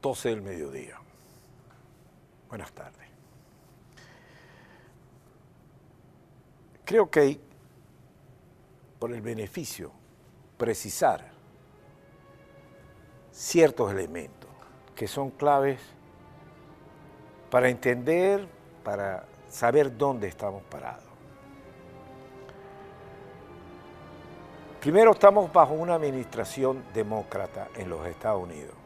12 del mediodía. Buenas tardes. Creo que hay, por el beneficio, precisar ciertos elementos que son claves para entender, para saber dónde estamos parados. Primero, estamos bajo una administración demócrata en los Estados Unidos.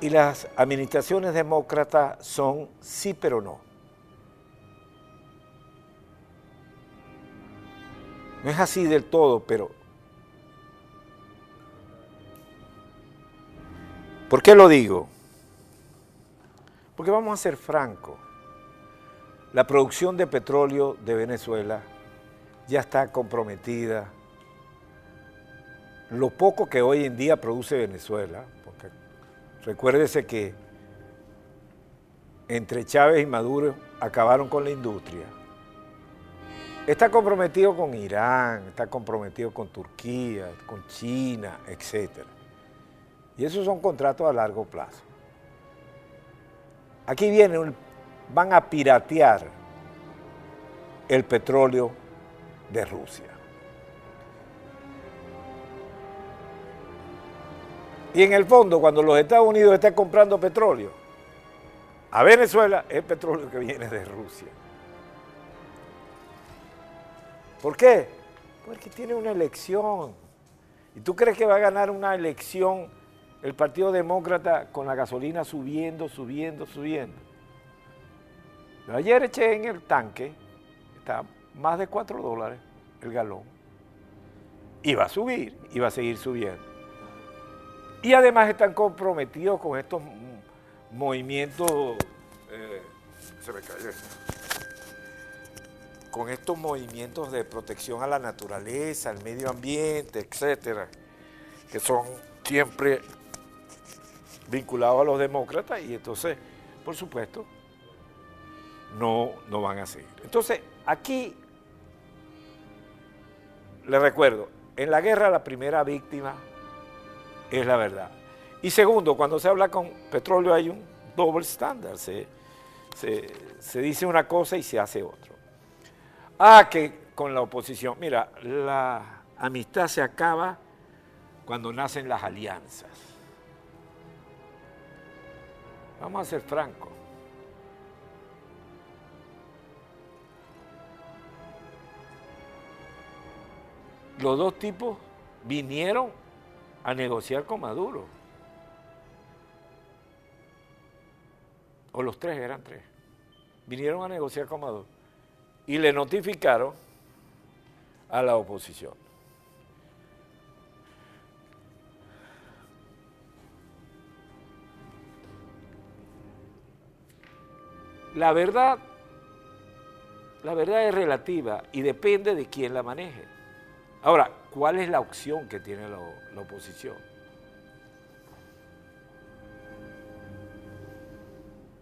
Y las administraciones demócratas son sí pero no. No es así del todo, pero... ¿Por qué lo digo? Porque vamos a ser francos. La producción de petróleo de Venezuela ya está comprometida. Lo poco que hoy en día produce Venezuela, porque recuérdese que entre Chávez y Maduro acabaron con la industria. Está comprometido con Irán, está comprometido con Turquía, con China, etc. Y esos son contratos a largo plazo. Aquí viene un, van a piratear el petróleo de Rusia. Y en el fondo, cuando los Estados Unidos estén comprando petróleo, a Venezuela es petróleo que viene de Rusia. ¿Por qué? Porque tiene una elección. ¿Y tú crees que va a ganar una elección el Partido Demócrata con la gasolina subiendo, subiendo, subiendo? Ayer eché en el tanque, está más de 4 dólares el galón. Y va a subir, y va a seguir subiendo. Y además están comprometidos con estos movimientos, eh, se me cayó con estos movimientos de protección a la naturaleza, al medio ambiente, etcétera, que son siempre vinculados a los demócratas y entonces, por supuesto, no, no van a seguir. Entonces, aquí, le recuerdo, en la guerra la primera víctima es la verdad. Y segundo, cuando se habla con petróleo hay un doble estándar, se, se dice una cosa y se hace otra. Ah, que con la oposición. Mira, la amistad se acaba cuando nacen las alianzas. Vamos a ser francos. Los dos tipos vinieron a negociar con Maduro. O los tres eran tres. Vinieron a negociar con Maduro y le notificaron a la oposición. La verdad, la verdad es relativa y depende de quién la maneje. Ahora, ¿cuál es la opción que tiene la, oposición?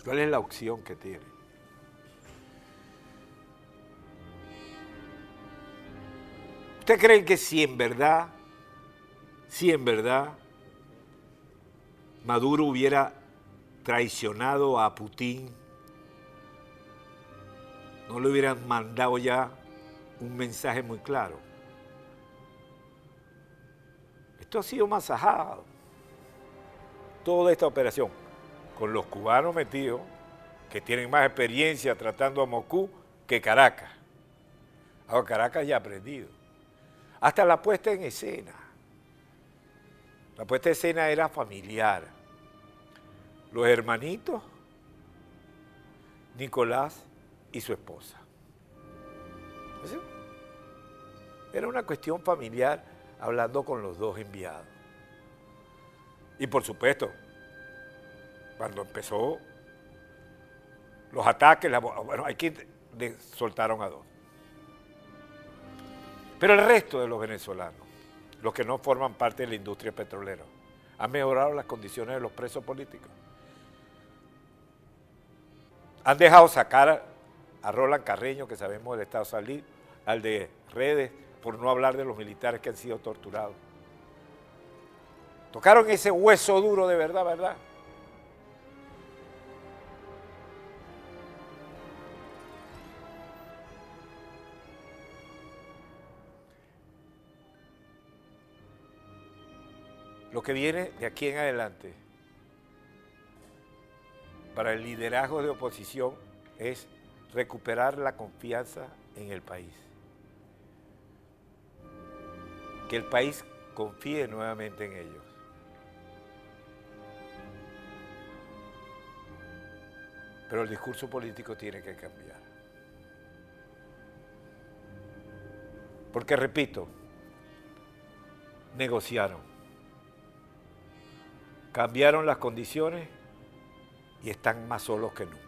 ¿Cuál es la opción que tiene? ¿Usted cree que si en verdad, si en verdad Maduro hubiera traicionado a Putin, no le hubieran mandado ya un mensaje muy claro? Esto ha sido masajado, toda esta operación, con los cubanos metidos, que tienen más experiencia tratando a Moscú que Caracas. Ahora Caracas ya ha aprendido. Hasta la puesta en escena. La puesta en escena era familiar. Los hermanitos, Nicolás y su esposa. Era una cuestión familiar hablando con los dos enviados. Y por supuesto, cuando empezó los ataques, bueno, aquí soltaron a dos. Pero el resto de los venezolanos, los que no forman parte de la industria petrolera, han mejorado las condiciones de los presos políticos. Han dejado sacar a Roland Carreño, que sabemos del Estado salir, al de redes, por no hablar de los militares que han sido torturados. Tocaron ese hueso duro de verdad, ¿verdad? Lo que viene de aquí en adelante para el liderazgo de oposición es recuperar la confianza en el país. Que el país confíe nuevamente en ellos. Pero el discurso político tiene que cambiar. Porque, repito, negociaron, cambiaron las condiciones y están más solos que nunca.